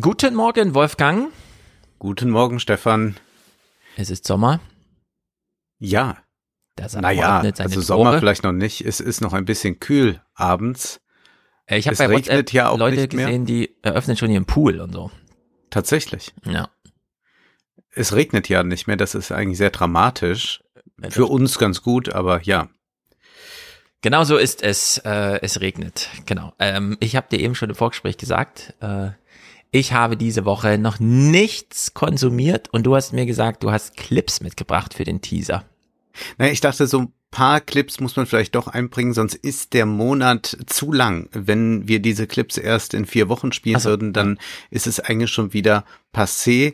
Guten Morgen, Wolfgang. Guten Morgen, Stefan. Es ist Sommer. Ja. Das naja, seine also Tore. Sommer vielleicht noch nicht. Es ist noch ein bisschen kühl abends. Äh, Ich habe bei WhatsApp ja auch Leute nicht mehr. gesehen, die eröffnen schon ihren Pool und so. Tatsächlich. Ja. Es regnet ja nicht mehr. Das ist eigentlich sehr dramatisch. Für uns ganz gut, aber ja. Genau so ist es. Äh, es regnet. Genau. Ähm, ich habe dir eben schon im Vorgespräch gesagt, äh, ich habe diese Woche noch nichts konsumiert und du hast mir gesagt, du hast Clips mitgebracht für den Teaser. Naja, ich dachte, so ein paar Clips muss man vielleicht doch einbringen, sonst ist der Monat zu lang. Wenn wir diese Clips erst in vier Wochen spielen so, würden, dann ist es eigentlich schon wieder passé.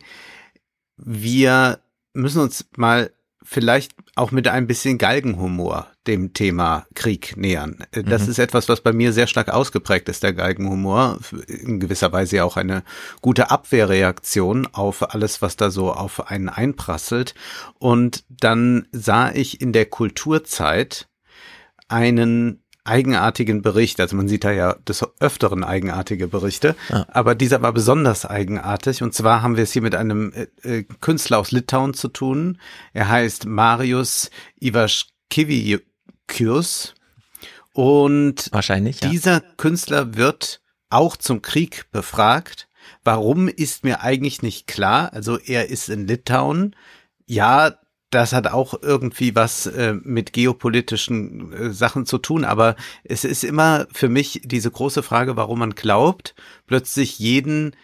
Wir müssen uns mal vielleicht auch mit ein bisschen Galgenhumor dem Thema Krieg nähern. Das Mhm. ist etwas, was bei mir sehr stark ausgeprägt ist, der Galgenhumor. In gewisser Weise ja auch eine gute Abwehrreaktion auf alles, was da so auf einen einprasselt. Und dann sah ich in der Kulturzeit einen eigenartigen Bericht. Also man sieht da ja des Öfteren eigenartige Berichte, Ja. aber dieser war besonders eigenartig. Und zwar haben wir es hier mit einem äh, äh, Künstler aus Litauen zu tun. Er heißt Marius Ivaškevičius und Wahrscheinlich, ja. dieser Künstler wird auch zum Krieg befragt. Warum ist mir eigentlich nicht klar. Also er ist in Litauen. Ja, das hat auch irgendwie was äh, mit geopolitischen äh, Sachen zu tun, aber es ist immer für mich diese große Frage, warum man glaubt, plötzlich jeden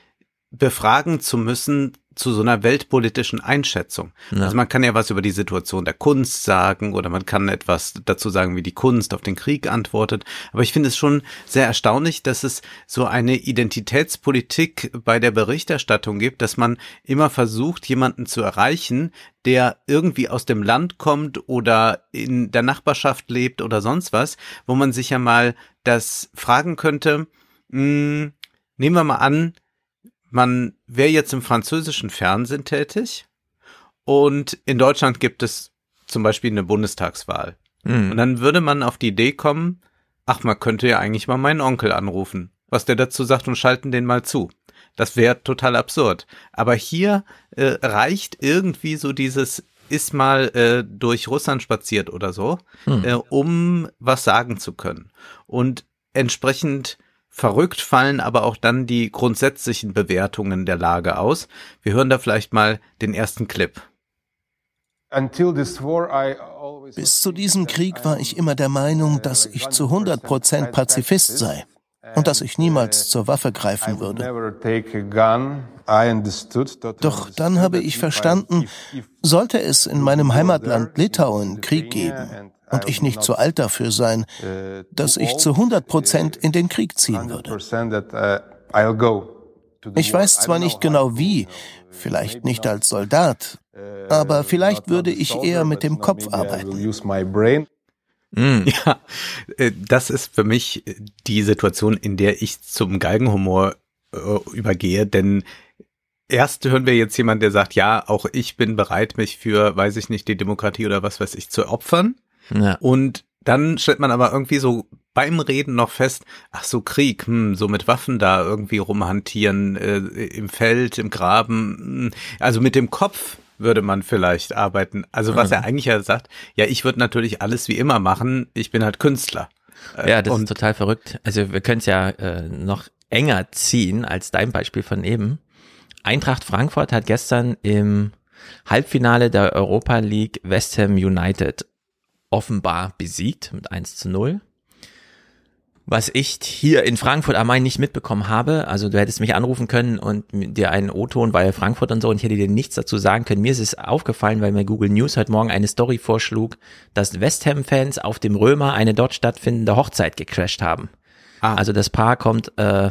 befragen zu müssen zu so einer weltpolitischen Einschätzung. Ja. Also man kann ja was über die Situation der Kunst sagen oder man kann etwas dazu sagen, wie die Kunst auf den Krieg antwortet. Aber ich finde es schon sehr erstaunlich, dass es so eine Identitätspolitik bei der Berichterstattung gibt, dass man immer versucht, jemanden zu erreichen, der irgendwie aus dem Land kommt oder in der Nachbarschaft lebt oder sonst was, wo man sich ja mal das fragen könnte, mh, nehmen wir mal an, man wäre jetzt im französischen Fernsehen tätig und in Deutschland gibt es zum Beispiel eine Bundestagswahl. Hm. Und dann würde man auf die Idee kommen, ach, man könnte ja eigentlich mal meinen Onkel anrufen, was der dazu sagt und schalten den mal zu. Das wäre total absurd. Aber hier äh, reicht irgendwie so dieses ist mal äh, durch Russland spaziert oder so, Hm. äh, um was sagen zu können. Und entsprechend verrückt fallen aber auch dann die grundsätzlichen Bewertungen der Lage aus. Wir hören da vielleicht mal den ersten Clip. Bis zu diesem Krieg war ich immer der Meinung, dass ich zu 100 Prozent Pazifist sei und dass ich niemals zur Waffe greifen würde. Doch dann habe ich verstanden, sollte es in meinem Heimatland Litauen Krieg geben und ich nicht zu alt dafür sein, dass ich zu 100 Prozent in den Krieg ziehen würde. Ich weiß zwar nicht genau wie, vielleicht nicht als Soldat, aber vielleicht würde ich eher mit dem Kopf arbeiten. Hm. Ja, äh, das ist für mich die Situation, in der ich zum Galgenhumor äh, übergehe, denn erst hören wir jetzt jemand, der sagt, ja, auch ich bin bereit, mich für, weiß ich nicht, die Demokratie oder was weiß ich, zu opfern. Ja. Und dann stellt man aber irgendwie so beim Reden noch fest, ach so Krieg, hm, so mit Waffen da irgendwie rumhantieren, äh, im Feld, im Graben, hm, also mit dem Kopf würde man vielleicht arbeiten. Also was Mhm. er eigentlich ja sagt, ja, ich würde natürlich alles wie immer machen, ich bin halt Künstler. Äh, Ja, das und ist total verrückt. Also wir können es ja äh, noch enger ziehen als dein Beispiel von eben. Eintracht Frankfurt hat gestern im Halbfinale der Europa League West Ham United offenbar besiegt mit 1 zu 0. Was ich hier in Frankfurt am Main nicht mitbekommen habe, also du hättest mich anrufen können und dir einen O-Ton, weil Frankfurt und so, und ich hätte dir nichts dazu sagen können. Mir ist es aufgefallen, weil mir Google News heute Morgen eine Story vorschlug, dass West Ham-Fans auf dem Römer eine dort stattfindende Hochzeit gecrashed haben. Ah. Also das Paar kommt äh,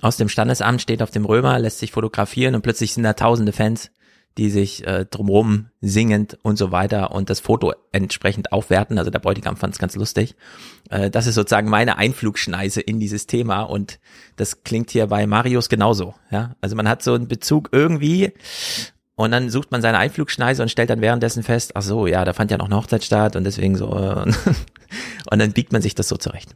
aus dem Standesamt, steht auf dem Römer, lässt sich fotografieren und plötzlich sind da tausende Fans, die sich äh, drumrum singend und so weiter und das Foto entsprechend aufwerten. Also der Bräutigam fand es ganz lustig. Äh, das ist sozusagen meine Einflugschneise in dieses Thema und das klingt hier bei Marius genauso. Ja, also man hat so einen Bezug irgendwie und dann sucht man seine Einflugschneise und stellt dann währenddessen fest, ach so, ja, da fand ja noch eine Hochzeit statt und deswegen so äh, und dann biegt man sich das so zurecht.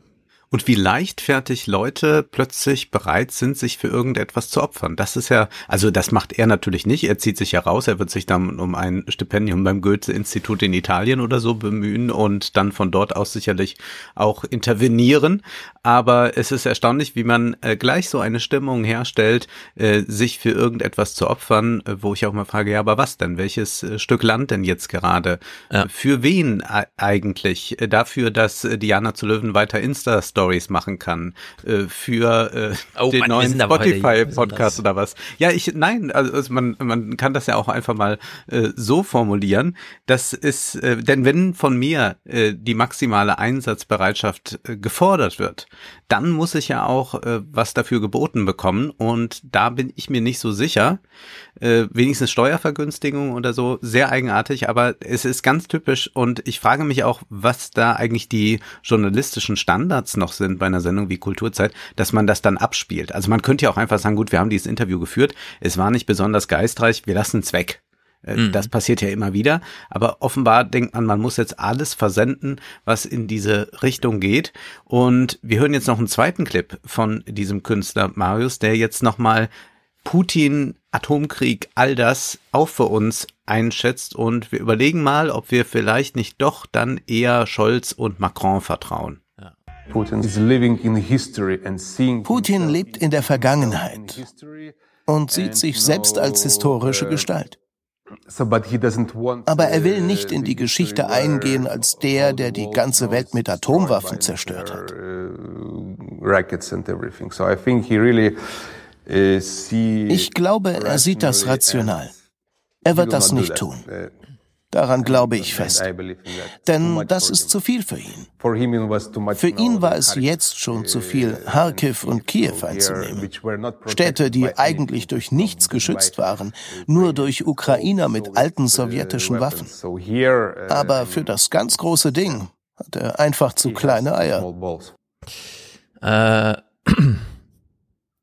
Und wie leichtfertig Leute plötzlich bereit sind, sich für irgendetwas zu opfern. Das ist ja, also das macht er natürlich nicht. Er zieht sich ja raus. Er wird sich dann um ein Stipendium beim Goethe-Institut in Italien oder so bemühen und dann von dort aus sicherlich auch intervenieren. Aber es ist erstaunlich, wie man äh, gleich so eine Stimmung herstellt, äh, sich für irgendetwas zu opfern, äh, wo ich auch mal frage, ja, aber was denn? Welches äh, Stück Land denn jetzt gerade? Ja. Für wen eigentlich? Äh, dafür, dass Diana zu Löwen weiter Insta-Stories Stories machen kann äh, für äh, oh, den Mann, neuen Spotify-Podcast oder was. Ja, ich, nein, also man, man kann das ja auch einfach mal äh, so formulieren. Das ist, äh, denn wenn von mir äh, die maximale Einsatzbereitschaft äh, gefordert wird, dann muss ich ja auch äh, was dafür geboten bekommen und da bin ich mir nicht so sicher. Äh, wenigstens Steuervergünstigung oder so, sehr eigenartig, aber es ist ganz typisch und ich frage mich auch, was da eigentlich die journalistischen Standards noch noch sind bei einer Sendung wie Kulturzeit, dass man das dann abspielt. Also man könnte ja auch einfach sagen, gut, wir haben dieses Interview geführt, es war nicht besonders geistreich, wir lassen es weg. Äh, mhm. Das passiert ja immer wieder. Aber offenbar denkt man, man muss jetzt alles versenden, was in diese Richtung geht. Und wir hören jetzt noch einen zweiten Clip von diesem Künstler Marius, der jetzt nochmal Putin, Atomkrieg, all das auch für uns einschätzt. Und wir überlegen mal, ob wir vielleicht nicht doch dann eher Scholz und Macron vertrauen. Putin lebt in der Vergangenheit und sieht sich selbst als historische uh, Gestalt. Aber er will nicht in die Geschichte eingehen als der, der die ganze Welt mit Atomwaffen zerstört hat. Ich glaube, er sieht das rational. Er wird das nicht tun. Uh, Daran glaube ich fest. Denn das ist zu viel für ihn. Für ihn war es jetzt schon zu viel, Kharkiv und Kiew einzunehmen. Städte, die eigentlich durch nichts geschützt waren, nur durch Ukrainer mit alten sowjetischen Waffen. Aber für das ganz große Ding hat er einfach zu kleine Eier. Äh,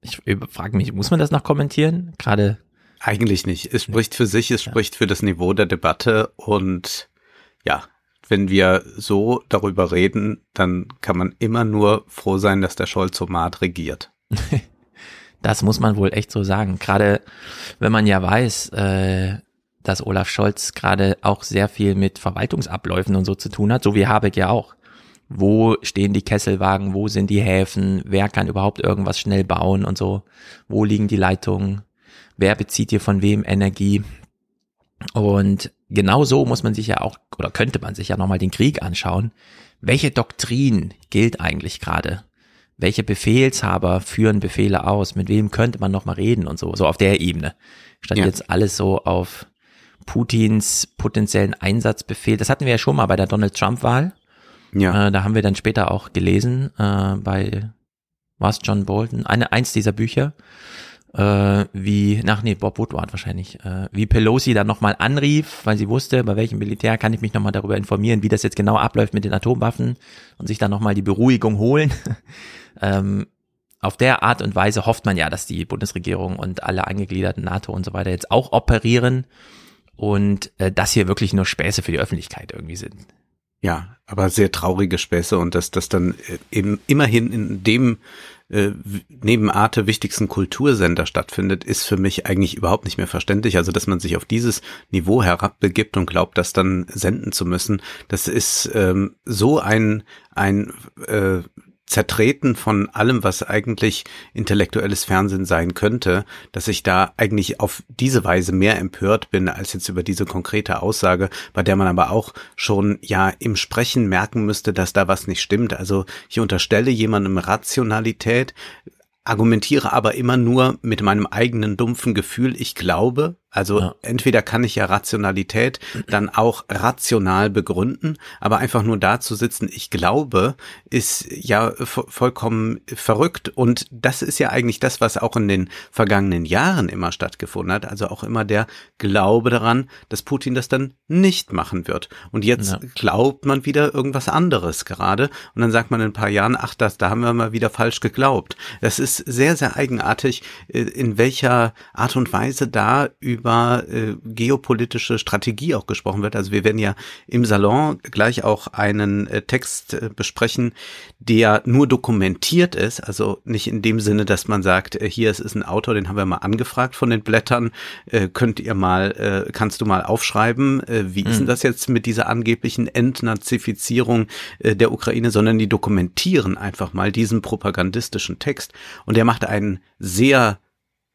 ich frage mich, muss man das noch kommentieren? Gerade eigentlich nicht. Es spricht für sich, es spricht für das Niveau der Debatte und ja, wenn wir so darüber reden, dann kann man immer nur froh sein, dass der Scholzomat regiert. Das muss man wohl echt so sagen. Gerade wenn man ja weiß, äh, dass Olaf Scholz gerade auch sehr viel mit Verwaltungsabläufen und so zu tun hat, so wie Habeck ja auch. Wo stehen die Kesselwagen, wo sind die Häfen, wer kann überhaupt irgendwas schnell bauen und so, wo liegen die Leitungen, wer bezieht hier von wem Energie. Und genau so muss man sich ja auch, oder könnte man sich ja nochmal den Krieg anschauen. Welche Doktrin gilt eigentlich gerade? Welche Befehlshaber führen Befehle aus? Mit wem könnte man nochmal reden und so, so auf der Ebene. Statt ja. jetzt alles so auf Putins potenziellen Einsatzbefehl. Das hatten wir ja schon mal bei der Donald Trump-Wahl. Ja. Äh, da haben wir dann später auch gelesen, äh, bei was John Bolton, eine, eins dieser Bücher äh, wie, nach nee, Bob Woodward wahrscheinlich, äh, wie Pelosi dann nochmal anrief, weil sie wusste, bei welchem Militär kann ich mich nochmal darüber informieren, wie das jetzt genau abläuft mit den Atomwaffen und sich dann nochmal die Beruhigung holen. ähm, auf der Art und Weise hofft man ja, dass die Bundesregierung und alle angegliederten NATO und so weiter jetzt auch operieren und äh, das hier wirklich nur Späße für die Öffentlichkeit irgendwie sind. Ja, aber sehr traurige Späße und dass das dann äh, eben immerhin in dem äh, neben Arte wichtigsten Kultursender stattfindet, ist für mich eigentlich überhaupt nicht mehr verständlich. Also, dass man sich auf dieses Niveau herabbegibt und glaubt, das dann senden zu müssen, das ist ähm, so ein, ein äh, Zertreten von allem, was eigentlich intellektuelles Fernsehen sein könnte, dass ich da eigentlich auf diese Weise mehr empört bin als jetzt über diese konkrete Aussage, bei der man aber auch schon ja im Sprechen merken müsste, dass da was nicht stimmt. Also ich unterstelle jemandem Rationalität, argumentiere aber immer nur mit meinem eigenen dumpfen Gefühl, ich glaube, also ja. entweder kann ich ja Rationalität dann auch rational begründen, aber einfach nur da zu sitzen, ich glaube, ist ja vollkommen verrückt. Und das ist ja eigentlich das, was auch in den vergangenen Jahren immer stattgefunden hat. Also auch immer der Glaube daran, dass Putin das dann nicht machen wird. Und jetzt ja. glaubt man wieder irgendwas anderes gerade. Und dann sagt man in ein paar Jahren, ach, das, da haben wir mal wieder falsch geglaubt. Das ist sehr, sehr eigenartig, äh, in welcher Art und Weise da über über äh, geopolitische Strategie auch gesprochen wird. Also wir werden ja im Salon gleich auch einen äh, Text äh, besprechen, der nur dokumentiert ist, also nicht in dem Sinne, dass man sagt, äh, hier es ist ein Autor, den haben wir mal angefragt von den Blättern, äh, könnt ihr mal, äh, kannst du mal aufschreiben, äh, wie mhm. ist denn mhm. das jetzt mit dieser angeblichen Entnazifizierung der Ukraine, sondern die dokumentieren einfach mal diesen propagandistischen Text und der macht einen sehr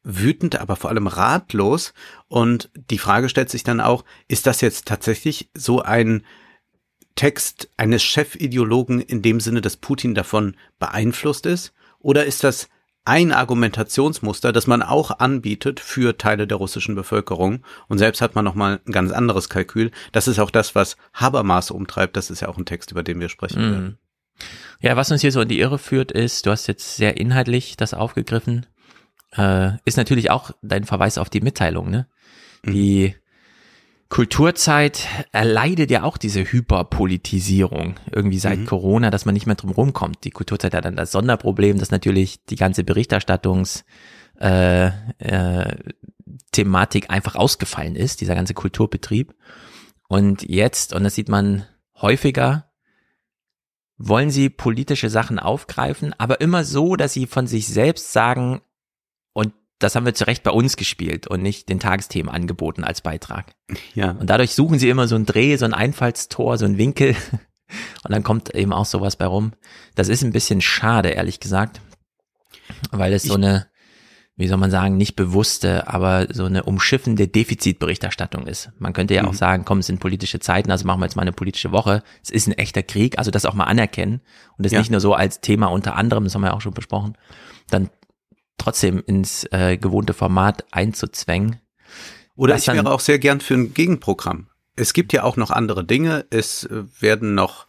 wütend, aber vor allem ratlos. Und die Frage stellt sich dann auch, ist das jetzt tatsächlich so ein Text eines Chefideologen in dem Sinne, dass Putin davon beeinflusst ist? Oder ist das ein Argumentationsmuster, das man auch anbietet für Teile der russischen Bevölkerung. Und selbst hat man nochmal ein ganz anderes Kalkül. Das ist auch das, was Habermas umtreibt. Das ist ja auch ein Text, über den wir sprechen mm. werden. Ja, was uns hier so in die Irre führt, ist, du hast jetzt sehr inhaltlich das aufgegriffen, äh, ist natürlich auch dein Verweis auf die Mitteilung, ne? Mhm. Die Kulturzeit erleidet ja auch diese Hyperpolitisierung irgendwie seit mhm. Corona, dass man nicht mehr drum rumkommt. Die Kulturzeit hat dann das Sonderproblem, dass natürlich die ganze Berichterstattungs äh, äh, Thematik einfach ausgefallen ist, dieser ganze Kulturbetrieb. Und jetzt, und das sieht man häufiger, wollen sie politische Sachen aufgreifen, aber immer so, dass sie von sich selbst sagen, das haben wir zu Recht bei uns gespielt und nicht den Tagesthemen angeboten als Beitrag. Ja. Und dadurch suchen sie immer so ein Dreh, so ein Einfallstor, so ein Winkel. Und dann kommt eben auch sowas bei rum. Das ist ein bisschen schade, ehrlich gesagt. Weil es so eine, wie soll man sagen, nicht bewusste, aber so eine umschiffende Defizitberichterstattung ist. Man könnte ja mhm. auch sagen, komm, es sind politische Zeiten, also machen wir jetzt mal eine politische Woche. Es ist ein echter Krieg, also das auch mal anerkennen und das ja. nicht nur so als Thema unter anderem, das haben wir ja auch schon besprochen, dann trotzdem ins äh, gewohnte Format einzuzwängen. Oder ich wäre auch sehr gern für ein Gegenprogramm. Es gibt ja auch noch andere Dinge. Es äh, werden noch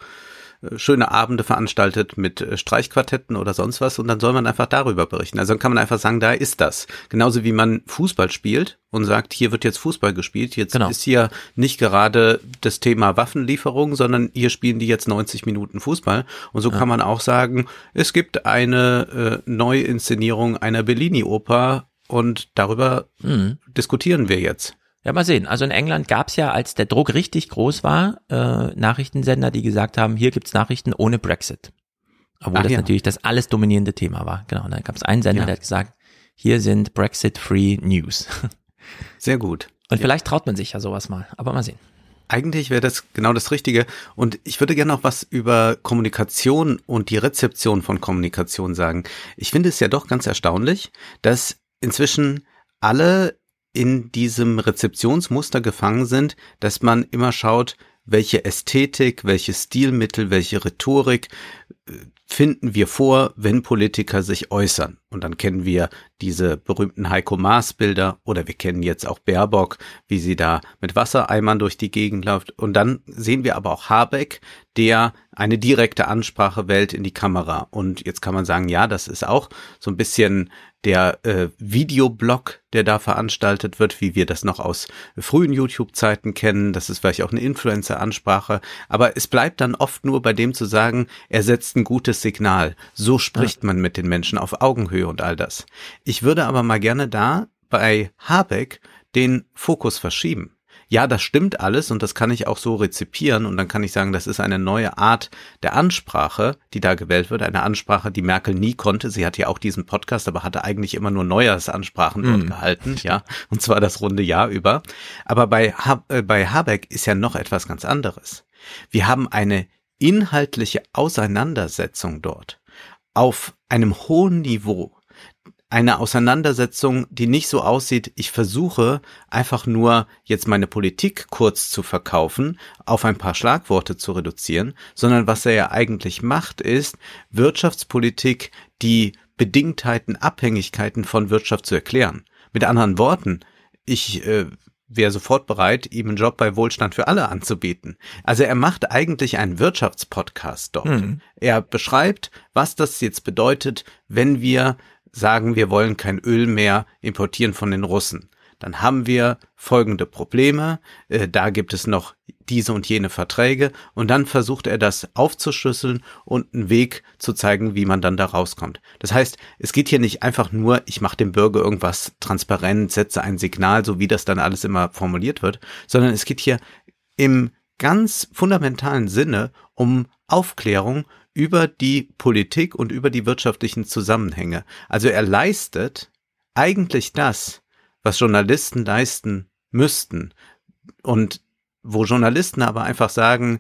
schöne Abende veranstaltet mit äh, Streichquartetten oder sonst was und dann soll man einfach darüber berichten. Also dann kann man einfach sagen, da ist das. Genauso wie man Fußball spielt und sagt, hier wird jetzt Fußball gespielt. Jetzt genau. ist hier nicht gerade das Thema Waffenlieferung, sondern hier spielen die jetzt 90 Minuten Fußball. Und so ja. kann man auch sagen, es gibt eine äh, Neuinszenierung einer Bellini-Oper und darüber mhm. diskutieren wir jetzt. Ja, mal sehen. Also in England gab's ja, als der Druck richtig groß war, äh, Nachrichtensender, die gesagt haben, hier gibt's Nachrichten ohne Brexit. Obwohl Ach, das ja. natürlich das alles dominierende Thema war. Genau. Und dann gab's einen Sender, ja. der hat gesagt, hier sind Brexit-Free News. Sehr gut. Und ja. vielleicht traut man sich ja sowas mal, aber mal sehen. Eigentlich wäre das genau das Richtige. Und ich würde gerne noch was über Kommunikation und die Rezeption von Kommunikation sagen. Ich finde es ja doch ganz erstaunlich, dass inzwischen alle in diesem Rezeptionsmuster gefangen sind, dass man immer schaut, welche Ästhetik, welche Stilmittel, welche Rhetorik äh, finden wir vor, wenn Politiker sich äußern. Und dann kennen wir diese berühmten Heiko Maas Bilder oder wir kennen jetzt auch Baerbock, wie sie da mit Wassereimern durch die Gegend läuft. Und dann sehen wir aber auch Habeck, der eine direkte Ansprache wählt in die Kamera. Und jetzt kann man sagen, ja, das ist auch so ein bisschen der äh, Videoblog, der da veranstaltet wird, wie wir das noch aus frühen YouTube-Zeiten kennen. Das ist vielleicht auch eine Influencer-Ansprache. Aber es bleibt dann oft nur bei dem zu sagen, er setzt ein gutes Signal. So spricht ja. man mit den Menschen auf Augenhöhe und all das. Ich würde aber mal gerne da bei Habeck den Fokus verschieben ja, das stimmt alles und das kann ich auch so rezipieren und dann kann ich sagen, das ist eine neue Art der Ansprache, die da gewählt wird, eine Ansprache, die Merkel nie konnte. Sie hat ja auch diesen Podcast, aber hatte eigentlich immer nur Neujahrsansprachen mm. dort gehalten, ja, und zwar das runde Jahr über. Aber bei, ha äh, bei Habeck ist ja noch etwas ganz anderes. Wir haben eine inhaltliche Auseinandersetzung dort auf einem hohen Niveau eine Auseinandersetzung, die nicht so aussieht, ich versuche einfach nur jetzt meine Politik kurz zu verkaufen, auf ein paar Schlagworte zu reduzieren, sondern was er ja eigentlich macht, ist Wirtschaftspolitik, die Bedingtheiten, Abhängigkeiten von Wirtschaft zu erklären. Mit anderen Worten, ich äh, wäre sofort bereit, ihm einen Job bei Wohlstand für alle anzubieten. Also er macht eigentlich einen Wirtschaftspodcast dort. Mhm. Er beschreibt, was das jetzt bedeutet, wenn wir sagen, wir wollen kein Öl mehr importieren von den Russen. dann haben wir folgende Probleme, äh, da gibt es noch diese und jene Verträge und dann versucht er das aufzuschlüsseln und einen Weg zu zeigen, wie man dann da rauskommt. Das heißt, es geht hier nicht einfach nur, ich mache dem Bürger irgendwas transparent, setze ein Signal, so wie das dann alles immer formuliert wird, sondern es geht hier im ganz fundamentalen Sinne um Aufklärung über die Politik und über die wirtschaftlichen Zusammenhänge. Also er leistet eigentlich das, was Journalisten leisten müssten. Und wo Journalisten aber einfach sagen,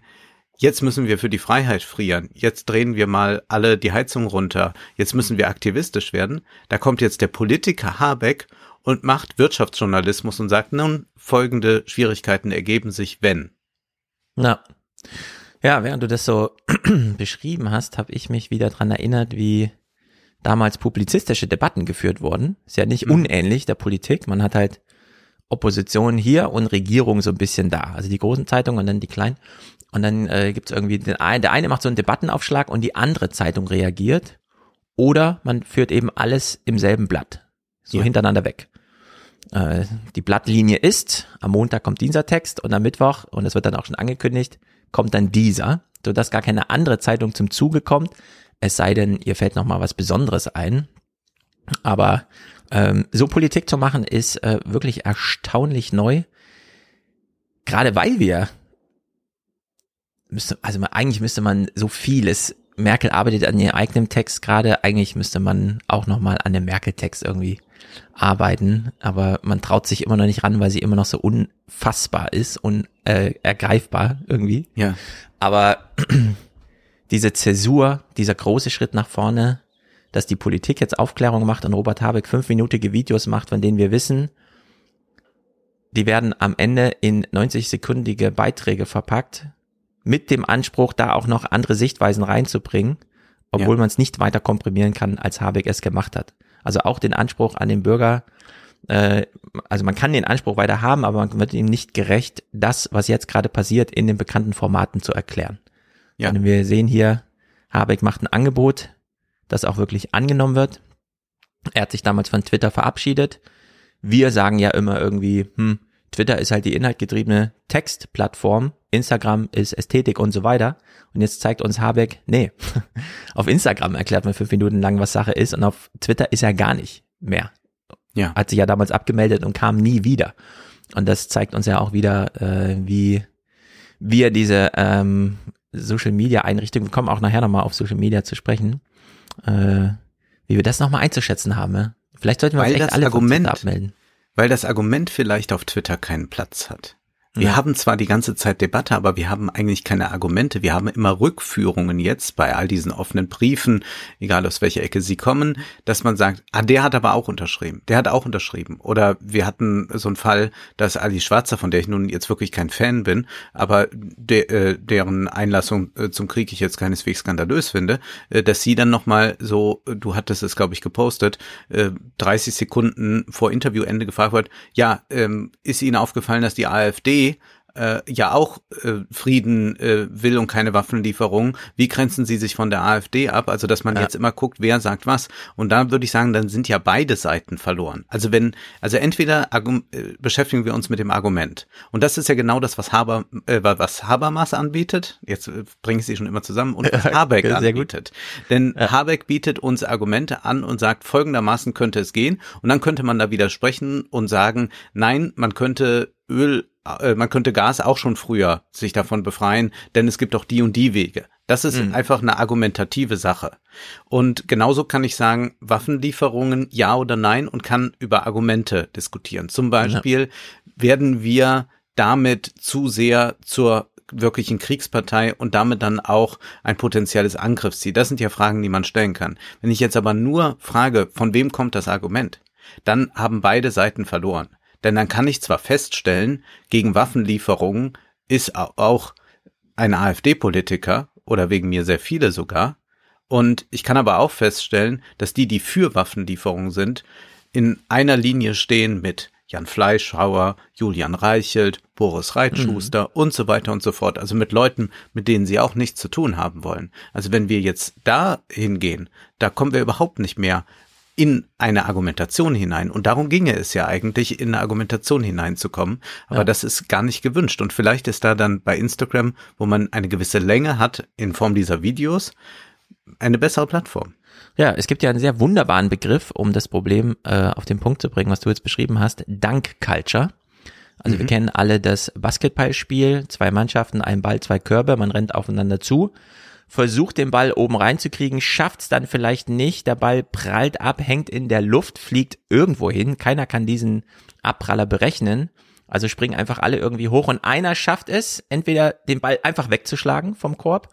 jetzt müssen wir für die Freiheit frieren, jetzt drehen wir mal alle die Heizung runter, jetzt müssen wir aktivistisch werden, da kommt jetzt der Politiker Habeck und macht Wirtschaftsjournalismus und sagt, nun, folgende Schwierigkeiten ergeben sich, wenn. Na. Ja, während du das so beschrieben hast, habe ich mich wieder dran erinnert, wie damals publizistische Debatten geführt wurden. Ist ja nicht mhm. unähnlich der Politik. Man hat halt Opposition hier und Regierung so ein bisschen da. Also die großen Zeitungen und dann die kleinen. Und dann äh, gibt es irgendwie den einen, der eine macht so einen Debattenaufschlag und die andere Zeitung reagiert. Oder man führt eben alles im selben Blatt. So ja. hintereinander weg. Äh, die Blattlinie ist, am Montag kommt dieser Text und am Mittwoch, und es wird dann auch schon angekündigt, kommt dann dieser, sodass gar keine andere Zeitung zum Zuge kommt, es sei denn, ihr fällt noch mal was Besonderes ein. Aber ähm, so Politik zu machen ist äh, wirklich erstaunlich neu. Gerade weil wir müsste, also eigentlich müsste man so vieles. Merkel arbeitet an ihrem eigenen Text gerade. Eigentlich müsste man auch noch mal an dem Merkel-Text irgendwie arbeiten, aber man traut sich immer noch nicht ran, weil sie immer noch so unfassbar ist und äh, ergreifbar irgendwie. Ja. Aber diese Zäsur, dieser große Schritt nach vorne, dass die Politik jetzt Aufklärung macht und Robert Habeck fünfminütige Videos macht, von denen wir wissen, die werden am Ende in 90-sekundige Beiträge verpackt, mit dem Anspruch, da auch noch andere Sichtweisen reinzubringen, obwohl ja. man es nicht weiter komprimieren kann, als Habeck es gemacht hat. Also auch den Anspruch an den Bürger, äh, also man kann den Anspruch weiter haben, aber man wird ihm nicht gerecht, das, was jetzt gerade passiert, in den bekannten Formaten zu erklären. Ja. Und wir sehen hier, Habeck macht ein Angebot, das auch wirklich angenommen wird. Er hat sich damals von Twitter verabschiedet. Wir sagen ja immer irgendwie, hm, Twitter ist halt die inhaltgetriebene Textplattform, Instagram ist Ästhetik und so weiter. Und jetzt zeigt uns Habeck, nee, auf Instagram erklärt man fünf Minuten lang, was Sache ist und auf Twitter ist er gar nicht mehr. Ja. Hat sich ja damals abgemeldet und kam nie wieder. Und das zeigt uns ja auch wieder, äh, wie er diese ähm, Social Media Einrichtungen, wir kommen auch nachher nochmal auf Social Media zu sprechen, äh, wie wir das nochmal einzuschätzen haben. Ja? Vielleicht sollten wir weil uns echt alle Argument, abmelden. Weil das Argument vielleicht auf Twitter keinen Platz hat. Wir ja. haben zwar die ganze Zeit Debatte, aber wir haben eigentlich keine Argumente. Wir haben immer Rückführungen jetzt bei all diesen offenen Briefen, egal aus welcher Ecke sie kommen, dass man sagt, ah, der hat aber auch unterschrieben. Der hat auch unterschrieben. Oder wir hatten so einen Fall, dass Ali Schwarzer, von der ich nun jetzt wirklich kein Fan bin, aber de, äh, deren Einlassung äh, zum Krieg ich jetzt keineswegs skandalös finde, äh, dass sie dann nochmal so, du hattest es, glaube ich, gepostet, äh, 30 Sekunden vor Interviewende gefragt wird, ja, ähm, ist Ihnen aufgefallen, dass die AfD äh, ja auch äh, Frieden äh, will und keine Waffenlieferung. Wie grenzen sie sich von der AfD ab? Also, dass man ja. jetzt immer guckt, wer sagt was. Und da würde ich sagen, dann sind ja beide Seiten verloren. Also wenn, also entweder äh, beschäftigen wir uns mit dem Argument. Und das ist ja genau das, was Haber, äh, was Habermas anbietet. Jetzt äh, bringe ich sie schon immer zusammen und was Habeck ja, anbietet. Gut. Denn ja. Habeck bietet uns Argumente an und sagt, folgendermaßen könnte es gehen. Und dann könnte man da widersprechen und sagen, nein, man könnte Öl äh, man könnte Gas auch schon früher sich davon befreien, denn es gibt auch die und die Wege. Das ist mhm. einfach eine argumentative Sache. Und genauso kann ich sagen, Waffenlieferungen ja oder nein und kann über Argumente diskutieren. Zum Beispiel ja. werden wir damit zu sehr zur wirklichen Kriegspartei und damit dann auch ein potenzielles Angriffsziel. Das sind ja Fragen, die man stellen kann. Wenn ich jetzt aber nur frage, von wem kommt das Argument, dann haben beide Seiten verloren. Denn dann kann ich zwar feststellen, gegen Waffenlieferungen ist auch ein AfD-Politiker oder wegen mir sehr viele sogar. Und ich kann aber auch feststellen, dass die, die für Waffenlieferungen sind, in einer Linie stehen mit Jan Fleischhauer, Julian Reichelt, Boris Reitschuster mhm. und so weiter und so fort. Also mit Leuten, mit denen sie auch nichts zu tun haben wollen. Also wenn wir jetzt da hingehen, da kommen wir überhaupt nicht mehr in eine Argumentation hinein. Und darum ginge es ja eigentlich, in eine Argumentation hineinzukommen. Aber ja. das ist gar nicht gewünscht. Und vielleicht ist da dann bei Instagram, wo man eine gewisse Länge hat in Form dieser Videos, eine bessere Plattform. Ja, es gibt ja einen sehr wunderbaren Begriff, um das Problem äh, auf den Punkt zu bringen, was du jetzt beschrieben hast, Dank Culture. Also mhm. wir kennen alle das Basketballspiel, zwei Mannschaften, ein Ball, zwei Körbe, man rennt aufeinander zu, versucht den Ball oben reinzukriegen, schafft es dann vielleicht nicht, der Ball prallt ab, hängt in der Luft, fliegt irgendwo hin, keiner kann diesen Abpraller berechnen, also springen einfach alle irgendwie hoch und einer schafft es, entweder den Ball einfach wegzuschlagen vom Korb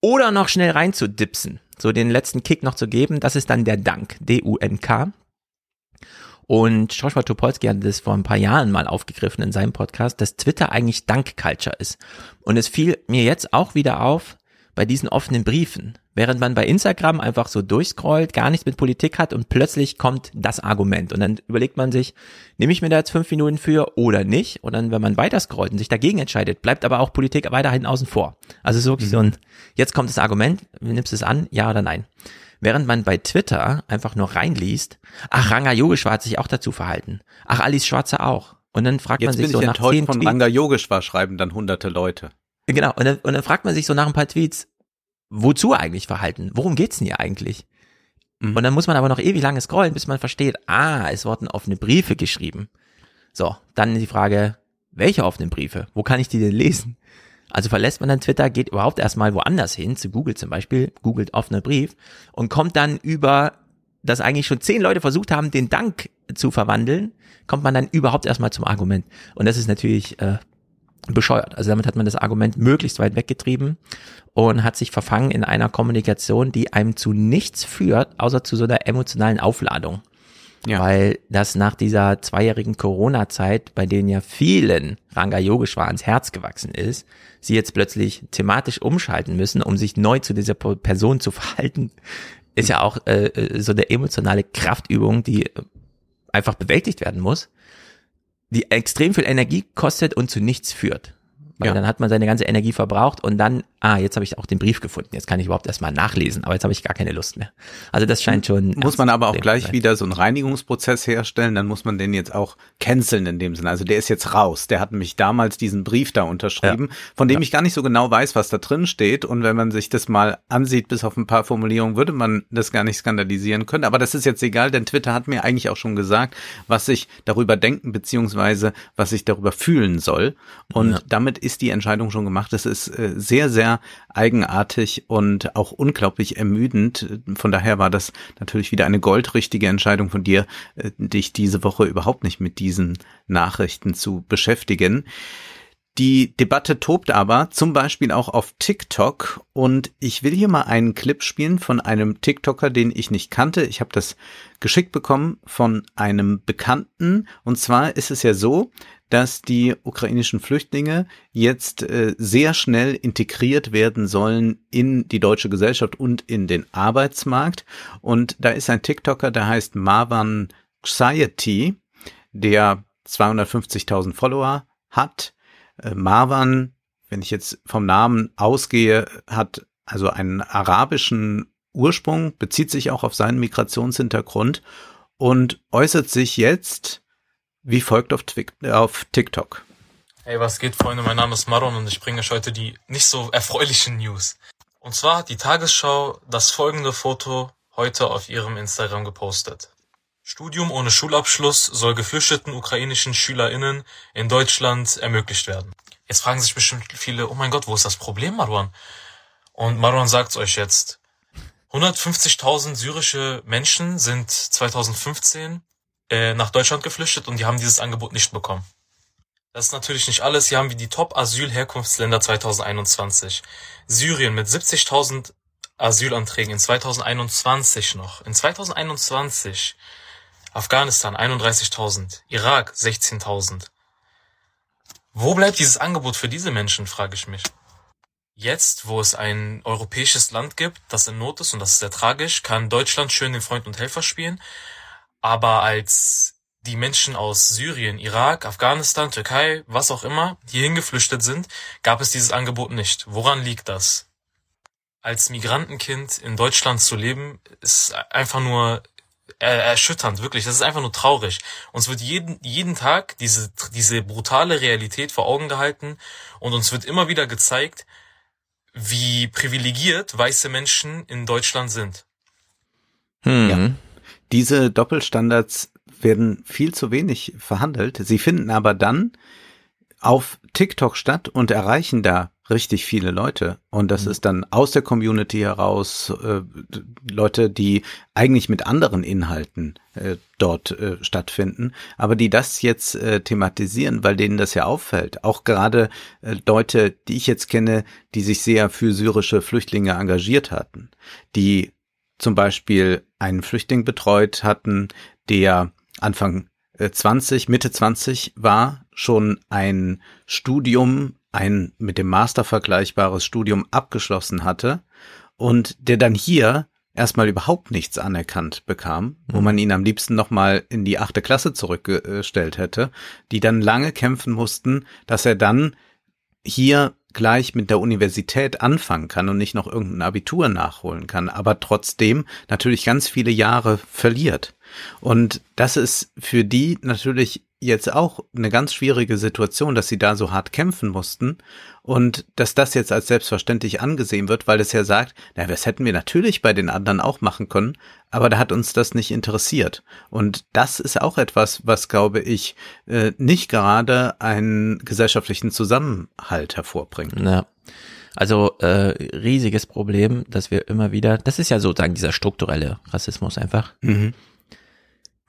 oder noch schnell reinzudipsen, so den letzten Kick noch zu geben, das ist dann der Dank, D-U-N-K. Und Joshua Topolsky hat das vor ein paar Jahren mal aufgegriffen in seinem Podcast, dass Twitter eigentlich Dank-Culture ist. Und es fiel mir jetzt auch wieder auf bei diesen offenen Briefen. Während man bei Instagram einfach so durchscrollt, gar nichts mit Politik hat und plötzlich kommt das Argument. Und dann überlegt man sich, nehme ich mir da jetzt fünf Minuten für oder nicht? Und dann, wenn man weiter scrollt und sich dagegen entscheidet, bleibt aber auch Politik weiterhin außen vor. Also es ist wirklich mhm. so ein, jetzt kommt das Argument, nimmst du es an, ja oder nein? Während man bei Twitter einfach nur reinliest, ach, Ranga Yogeshwar hat sich auch dazu verhalten. Ach, Alice Schwarze auch. Und dann fragt Jetzt man sich bin so ich nach enttäuscht zehn von. Ranga Yogeshwar schreiben dann hunderte Leute. Genau. Und dann, und dann fragt man sich so nach ein paar Tweets, wozu eigentlich verhalten? Worum geht's denn hier eigentlich? Mhm. Und dann muss man aber noch ewig lange scrollen, bis man versteht, ah, es wurden offene Briefe geschrieben. So, dann die Frage, welche offenen Briefe? Wo kann ich die denn lesen? Also verlässt man dann Twitter, geht überhaupt erstmal woanders hin, zu Google zum Beispiel, googelt offener Brief und kommt dann über, dass eigentlich schon zehn Leute versucht haben, den Dank zu verwandeln, kommt man dann überhaupt erstmal zum Argument. Und das ist natürlich äh, bescheuert. Also damit hat man das Argument möglichst weit weggetrieben und hat sich verfangen in einer Kommunikation, die einem zu nichts führt, außer zu so einer emotionalen Aufladung. Ja. Weil das nach dieser zweijährigen Corona-Zeit, bei denen ja vielen Ranga Yogeshwar ans Herz gewachsen ist, sie jetzt plötzlich thematisch umschalten müssen, um sich neu zu dieser Person zu verhalten, ist ja auch äh, äh, so eine emotionale Kraftübung, die einfach bewältigt werden muss, die extrem viel Energie kostet und zu nichts führt. Weil ja. dann hat man seine ganze Energie verbraucht und dann, ah, jetzt habe ich auch den Brief gefunden. Jetzt kann ich überhaupt erstmal nachlesen, aber jetzt habe ich gar keine Lust mehr. Also das scheint schon. Muss man aber auch gleich wieder so einen Reinigungsprozess herstellen, dann muss man den jetzt auch canceln in dem Sinne. Also der ist jetzt raus. Der hat nämlich damals diesen Brief da unterschrieben, ja. von dem ja. ich gar nicht so genau weiß, was da drin steht. Und wenn man sich das mal ansieht, bis auf ein paar Formulierungen, würde man das gar nicht skandalisieren können. Aber das ist jetzt egal, denn Twitter hat mir eigentlich auch schon gesagt, was ich darüber denken, beziehungsweise was ich darüber fühlen soll. Und damit ist ist die Entscheidung schon gemacht. Es ist äh, sehr, sehr eigenartig und auch unglaublich ermüdend. Von daher war das natürlich wieder eine goldrichtige Entscheidung von dir, äh, dich diese Woche überhaupt nicht mit diesen Nachrichten zu beschäftigen. Die Debatte tobt aber zum Beispiel auch auf TikTok und ich will hier mal einen Clip spielen von einem TikToker, den ich nicht kannte. Ich habe das geschickt bekommen von einem Bekannten und zwar ist es ja so, dass die ukrainischen Flüchtlinge jetzt äh, sehr schnell integriert werden sollen in die deutsche Gesellschaft und in den Arbeitsmarkt. Und da ist ein TikToker, der heißt Marwan Xayeti, der 250.000 Follower hat. Äh, Marwan, wenn ich jetzt vom Namen ausgehe, hat also einen arabischen Ursprung, bezieht sich auch auf seinen Migrationshintergrund und äußert sich jetzt wie folgt auf, auf TikTok. Hey, was geht, Freunde? Mein Name ist Maron und ich bringe euch heute die nicht so erfreulichen News. Und zwar hat die Tagesschau das folgende Foto heute auf ihrem Instagram gepostet. Studium ohne Schulabschluss soll geflüchteten ukrainischen SchülerInnen in Deutschland ermöglicht werden. Jetzt fragen sich bestimmt viele, oh mein Gott, wo ist das Problem, Marwan? Und Marwan sagt euch jetzt, 150.000 syrische Menschen sind 2015 äh, nach Deutschland geflüchtet und die haben dieses Angebot nicht bekommen. Das ist natürlich nicht alles. Hier haben wir die Top-Asyl-Herkunftsländer 2021. Syrien mit 70.000 Asylanträgen in 2021 noch. In 2021 Afghanistan 31.000, Irak 16.000. Wo bleibt dieses Angebot für diese Menschen, frage ich mich. Jetzt, wo es ein europäisches Land gibt, das in Not ist, und das ist sehr tragisch, kann Deutschland schön den Freund und Helfer spielen, aber als die Menschen aus Syrien, Irak, Afghanistan, Türkei, was auch immer, hierhin geflüchtet sind, gab es dieses Angebot nicht. Woran liegt das? Als Migrantenkind in Deutschland zu leben, ist einfach nur erschütternd, wirklich. Das ist einfach nur traurig. Uns wird jeden, jeden Tag diese, diese brutale Realität vor Augen gehalten und uns wird immer wieder gezeigt, wie privilegiert weiße Menschen in Deutschland sind. Hm. Ja. Diese Doppelstandards werden viel zu wenig verhandelt. Sie finden aber dann auf TikTok statt und erreichen da richtig viele Leute. Und das mhm. ist dann aus der Community heraus äh, Leute, die eigentlich mit anderen Inhalten äh, dort äh, stattfinden, aber die das jetzt äh, thematisieren, weil denen das ja auffällt. Auch gerade äh, Leute, die ich jetzt kenne, die sich sehr für syrische Flüchtlinge engagiert hatten, die zum Beispiel einen Flüchtling betreut hatten, der Anfang 20, äh, Mitte 20 war, schon ein Studium ein mit dem Master vergleichbares Studium abgeschlossen hatte und der dann hier erstmal überhaupt nichts anerkannt bekam, wo mhm. man ihn am liebsten nochmal in die achte Klasse zurückgestellt hätte, die dann lange kämpfen mussten, dass er dann hier gleich mit der Universität anfangen kann und nicht noch irgendein Abitur nachholen kann, aber trotzdem natürlich ganz viele Jahre verliert. Und das ist für die natürlich jetzt auch eine ganz schwierige Situation, dass sie da so hart kämpfen mussten und dass das jetzt als selbstverständlich angesehen wird, weil es ja sagt, na, das hätten wir natürlich bei den anderen auch machen können, aber da hat uns das nicht interessiert. Und das ist auch etwas, was, glaube ich, äh, nicht gerade einen gesellschaftlichen Zusammenhalt hervorbringt. Ja. Also äh, riesiges Problem, dass wir immer wieder, das ist ja sozusagen dieser strukturelle Rassismus einfach. Mhm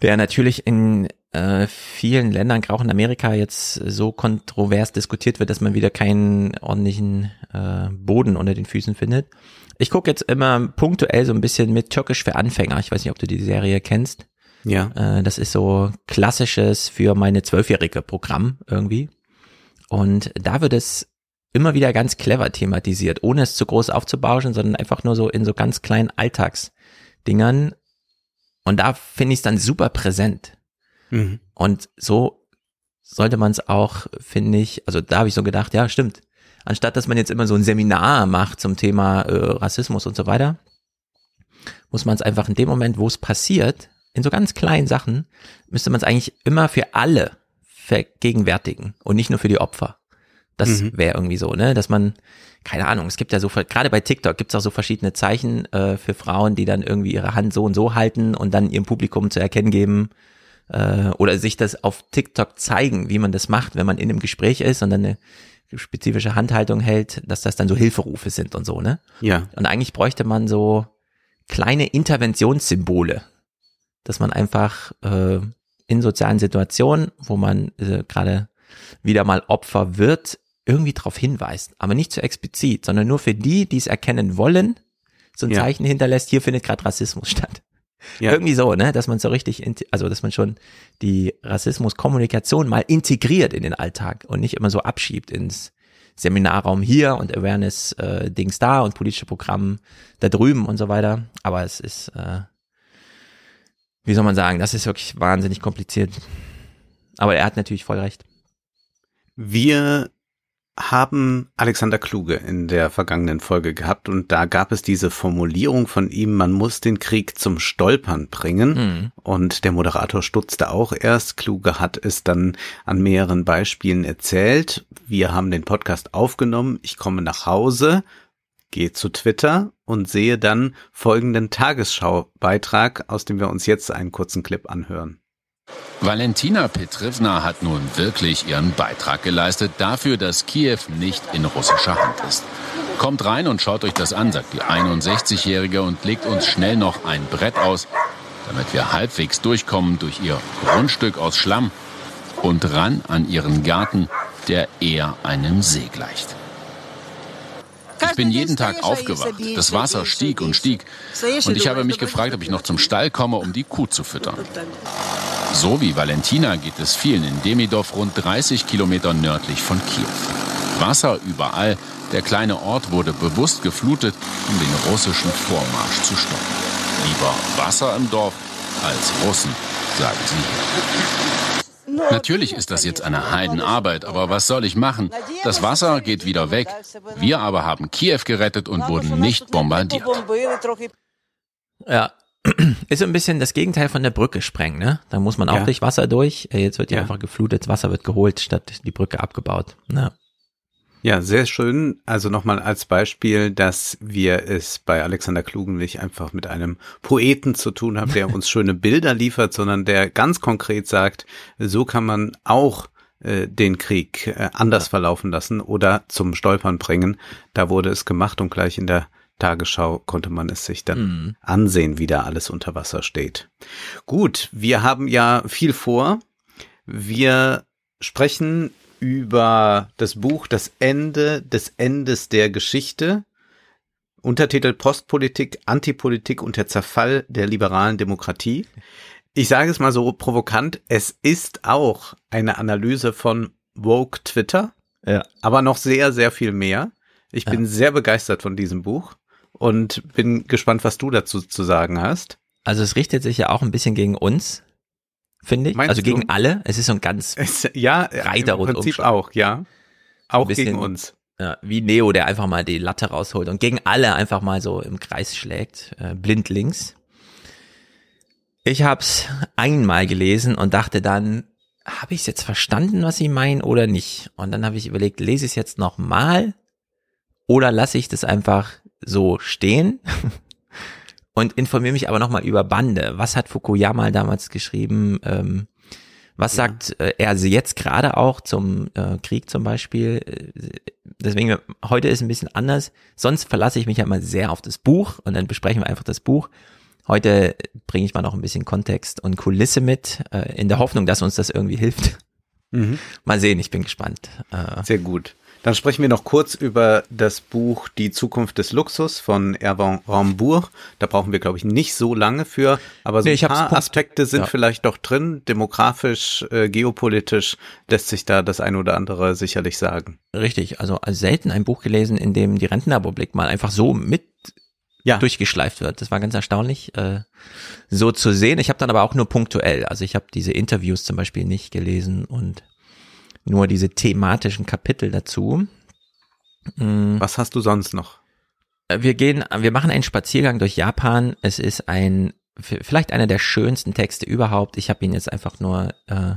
der natürlich in äh, vielen Ländern, auch in Amerika, jetzt so kontrovers diskutiert wird, dass man wieder keinen ordentlichen äh, Boden unter den Füßen findet. Ich gucke jetzt immer punktuell so ein bisschen mit Türkisch für Anfänger. Ich weiß nicht, ob du die Serie kennst. Ja. Äh, das ist so klassisches für meine zwölfjährige Programm irgendwie. Und da wird es immer wieder ganz clever thematisiert, ohne es zu groß aufzubauschen, sondern einfach nur so in so ganz kleinen Alltagsdingern. Und da finde ich es dann super präsent. Mhm. Und so sollte man es auch, finde ich, also da habe ich so gedacht, ja, stimmt. Anstatt dass man jetzt immer so ein Seminar macht zum Thema äh, Rassismus und so weiter, muss man es einfach in dem Moment, wo es passiert, in so ganz kleinen Sachen, müsste man es eigentlich immer für alle vergegenwärtigen und nicht nur für die Opfer. Das mhm. wäre irgendwie so, ne, dass man, keine Ahnung, es gibt ja so, gerade bei TikTok gibt es auch so verschiedene Zeichen äh, für Frauen, die dann irgendwie ihre Hand so und so halten und dann ihrem Publikum zu erkennen geben, äh, oder sich das auf TikTok zeigen, wie man das macht, wenn man in einem Gespräch ist und dann eine spezifische Handhaltung hält, dass das dann so Hilferufe sind und so, ne? Ja. Und eigentlich bräuchte man so kleine Interventionssymbole, dass man einfach äh, in sozialen Situationen, wo man äh, gerade wieder mal Opfer wird, irgendwie darauf hinweist, aber nicht zu so explizit, sondern nur für die, die es erkennen wollen, so ein ja. Zeichen hinterlässt, hier findet gerade Rassismus statt. Ja. Irgendwie so, ne, dass man so richtig, also dass man schon die Rassismuskommunikation mal integriert in den Alltag und nicht immer so abschiebt ins Seminarraum hier und Awareness-Dings äh, da und politische Programm da drüben und so weiter. Aber es ist, äh, wie soll man sagen, das ist wirklich wahnsinnig kompliziert. Aber er hat natürlich voll recht. Wir haben Alexander Kluge in der vergangenen Folge gehabt und da gab es diese Formulierung von ihm, man muss den Krieg zum Stolpern bringen mhm. und der Moderator stutzte auch erst. Kluge hat es dann an mehreren Beispielen erzählt. Wir haben den Podcast aufgenommen. Ich komme nach Hause, gehe zu Twitter und sehe dann folgenden Tagesschaubeitrag, aus dem wir uns jetzt einen kurzen Clip anhören. Valentina Petrivna hat nun wirklich ihren Beitrag geleistet dafür, dass Kiew nicht in russischer Hand ist. Kommt rein und schaut euch das an, sagt die 61-Jährige und legt uns schnell noch ein Brett aus, damit wir halbwegs durchkommen durch ihr Grundstück aus Schlamm und ran an ihren Garten, der eher einem See gleicht. Ich bin jeden Tag aufgewacht. Das Wasser stieg und stieg. Und ich habe mich gefragt, ob ich noch zum Stall komme, um die Kuh zu füttern. So wie Valentina geht es vielen in Demidov rund 30 Kilometer nördlich von Kiew. Wasser überall. Der kleine Ort wurde bewusst geflutet, um den russischen Vormarsch zu stoppen. Lieber Wasser im Dorf als Russen, sagen sie hier. Natürlich ist das jetzt eine Heidenarbeit, aber was soll ich machen? Das Wasser geht wieder weg. Wir aber haben Kiew gerettet und wurden nicht bombardiert. Ja, ist so ein bisschen das Gegenteil von der Brücke sprengen, ne? Da muss man auch Ja. durch Wasser durch. Äh, Jetzt wird ja, einfach geflutet, das Wasser wird geholt, statt die Brücke abgebaut. Ne? Ja, sehr schön. Also nochmal als Beispiel, dass wir es bei Alexander Klugen nicht einfach mit einem Poeten zu tun haben, der uns schöne Bilder liefert, sondern der ganz konkret sagt, so kann man auch äh, den Krieg äh, anders verlaufen lassen oder zum Stolpern bringen. Da wurde es gemacht und gleich in der Tagesschau konnte man es sich dann Mhm. ansehen, wie da alles unter Wasser steht. Gut, wir haben ja viel vor. Wir sprechen über das Buch Das Ende des Endes der Geschichte. Untertitel Postpolitik, Antipolitik und der Zerfall der liberalen Demokratie. Ich sage es mal so provokant, es ist auch eine Analyse von Woke Twitter, Ja. aber noch sehr, sehr viel mehr. Ich bin sehr begeistert von diesem Buch und bin gespannt, was du dazu zu sagen hast. Also es richtet sich ja auch ein bisschen gegen uns, finde ich. Meinst also gegen du? alle. Es ist so ein ganz Es, ja, Reiter im Prinzip Rundumschlag. auch, ja. Auch bisschen- gegen uns. ja, wie Neo, der einfach mal die Latte rausholt und gegen alle einfach mal so im Kreis schlägt, äh, blindlings. Ich hab's einmal gelesen und dachte dann, habe ich es jetzt verstanden, was sie meinen oder nicht? Und dann habe ich überlegt, lese ich es jetzt nochmal oder lasse ich das einfach so stehen und informiere mich aber nochmal über Bande. Was hat Fukuyama damals geschrieben? Ähm, was sagt äh, er jetzt gerade auch zum äh, Krieg zum Beispiel? Äh, Deswegen, heute ist ein bisschen anders. Sonst verlasse ich mich ja mal sehr auf das Buch und dann besprechen wir einfach das Buch. Heute bringe ich mal noch ein bisschen Kontext und Kulisse mit, äh, in der Hoffnung, dass uns das irgendwie hilft. Mhm. Mal sehen, ich bin gespannt. Äh, Sehr gut. Dann sprechen wir noch kurz über das Buch Die Zukunft des Luxus von Erwan Rambourg. Da brauchen wir, glaube ich, nicht so lange für, aber so Nee, ein paar Aspekte sind ja. vielleicht doch drin. Demografisch, äh, geopolitisch lässt sich da das ein oder andere sicherlich sagen. richtig, also selten ein Buch gelesen, in dem die Rentenrepublik mal einfach so mit Ja, durchgeschleift wird. Das war ganz erstaunlich, äh, so zu sehen. Ich habe dann aber auch nur punktuell, also ich habe diese Interviews zum Beispiel nicht gelesen und nur diese thematischen Kapitel dazu. Mm, was hast du sonst noch? Wir gehen, wir machen einen Spaziergang durch Japan. Es ist ein, vielleicht einer der schönsten Texte überhaupt. Ich habe ihn jetzt einfach nur äh,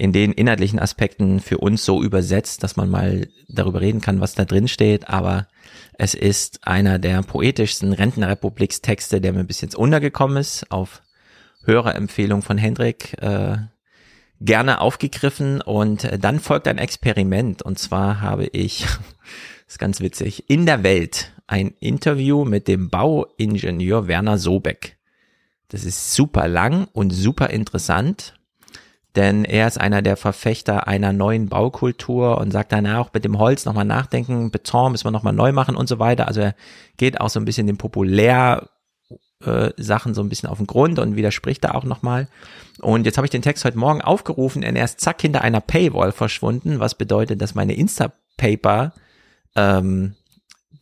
in den inhaltlichen Aspekten für uns so übersetzt, dass man mal darüber reden kann, was da drin steht. Aber es ist einer der poetischsten Rentenrepublikstexte, der mir bis jetzt untergekommen ist, auf Hörerempfehlung von Hendrik. Äh, gerne aufgegriffen und äh, dann folgt ein Experiment und zwar habe ich, ist ganz witzig, in der Welt ein Interview mit dem Bauingenieur Werner Sobeck. Das ist super lang und super interessant, denn er ist einer der Verfechter einer neuen Baukultur und sagt dann auch mit dem Holz nochmal nachdenken, Beton müssen wir nochmal neu machen und so weiter. Also er geht auch so ein bisschen dem Populär äh, Sachen so ein bisschen auf den Grund und widerspricht da auch nochmal. Und jetzt habe ich den Text heute Morgen aufgerufen und er ist zack hinter einer Paywall verschwunden, was bedeutet, dass meine Instapaper ähm,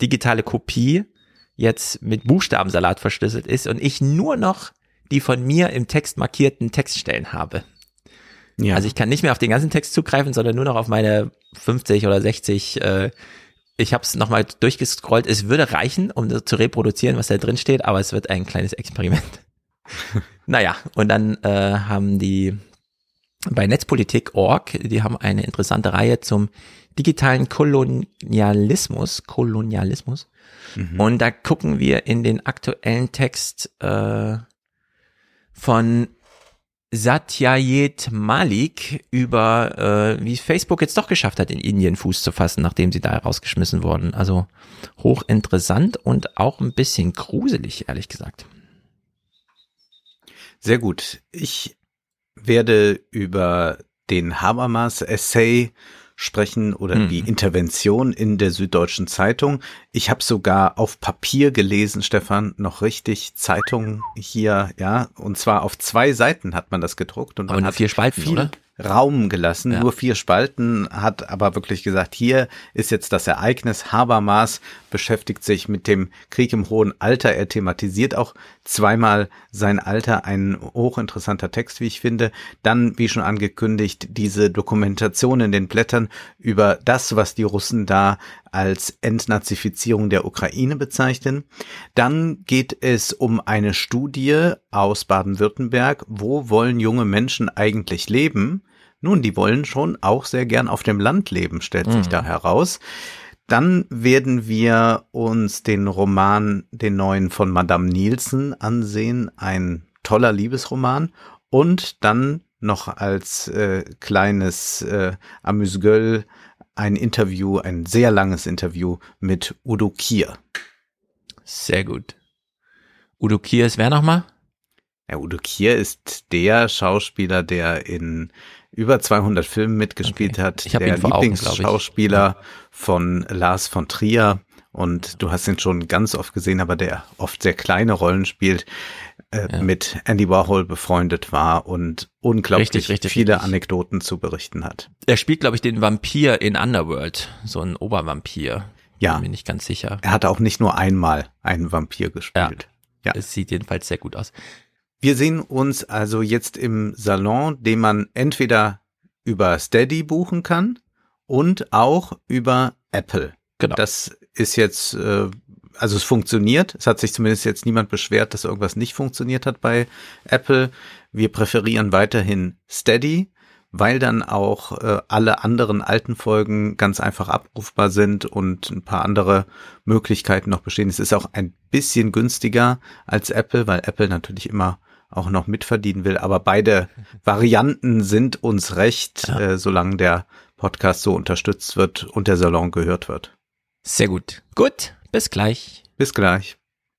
digitale Kopie jetzt mit Buchstabensalat verschlüsselt ist und ich nur noch die von mir im Text markierten Textstellen habe. Ja, Also ich kann nicht mehr auf den ganzen Text zugreifen, sondern nur noch auf meine 50 oder 60. Äh, ich habe es nochmal durchgescrollt. Es würde reichen, um zu reproduzieren, was da drin steht, aber es wird ein kleines Experiment. naja, und dann äh, haben die bei Netzpolitik.org, die haben eine interessante Reihe zum digitalen Kolonialismus, Kolonialismus. Und da gucken wir in den aktuellen Text äh, von Satyajit Malik über, äh, wie Facebook jetzt doch geschafft hat, in Indien Fuß zu fassen, nachdem sie da rausgeschmissen wurden. Also hochinteressant und auch ein bisschen gruselig, ehrlich gesagt. Sehr gut. Ich werde über den Habermas-Essay sprechen oder Mhm. die Intervention in der Süddeutschen Zeitung. Ich habe sogar auf Papier gelesen, Stefan, noch richtig Zeitung hier, ja, und zwar auf zwei Seiten hat man das gedruckt und Aber man hat vier Spalten, viel oder? Raum gelassen, Ja. nur vier Spalten, hat aber wirklich gesagt, hier ist jetzt das Ereignis. Habermas beschäftigt sich mit dem Krieg im hohen Alter. Er thematisiert auch zweimal sein Alter, ein hochinteressanter Text, wie ich finde. Dann, wie schon angekündigt, diese Dokumentation in den Blättern über das, was die Russen da als Entnazifizierung der Ukraine bezeichnen. Dann geht es um eine Studie aus Baden-Württemberg. Wo wollen junge Menschen eigentlich leben? Nun, die wollen schon auch sehr gern auf dem Land leben, stellt sich mhm. da heraus. Dann werden wir uns den Roman, den neuen von Madame Nielsen ansehen, ein toller Liebesroman. Und dann noch als äh, kleines äh, Amüsgöl ein Interview, ein sehr langes Interview mit Udo Kier. Sehr gut. Udo Kier ist wer nochmal? Ja, Udo Kier ist der Schauspieler, der in über 200 Filmen mitgespielt okay. hat, der Lieblingsschauspieler von Lars von Trier. Und du hast ihn schon ganz oft gesehen, aber der oft sehr kleine Rollen spielt, äh, ja. mit Andy Warhol befreundet war und unglaublich richtig, richtig, viele richtig. Anekdoten zu berichten hat. Er spielt, glaube ich, den Vampir in Underworld, so ein Obervampir. Ja. Bin mir nicht ganz sicher. Er hat auch nicht nur einmal einen Vampir gespielt. Ja. ja. Es sieht jedenfalls sehr gut aus. Wir sehen uns also jetzt im Salon, den man entweder über Steady buchen kann und auch über Apple. Genau. Das ist jetzt, äh, also es funktioniert. Es hat sich zumindest jetzt niemand beschwert, dass irgendwas nicht funktioniert hat bei Apple. Wir präferieren weiterhin Steady, weil dann auch äh, alle anderen alten Folgen ganz einfach abrufbar sind und ein paar andere Möglichkeiten noch bestehen. Es ist auch ein bisschen günstiger als Apple, weil Apple natürlich immer auch noch mitverdienen will. Aber beide Varianten sind uns recht, ja. äh, solange der Podcast so unterstützt wird und der Salon gehört wird. Sehr gut. Gut, bis gleich. Bis gleich.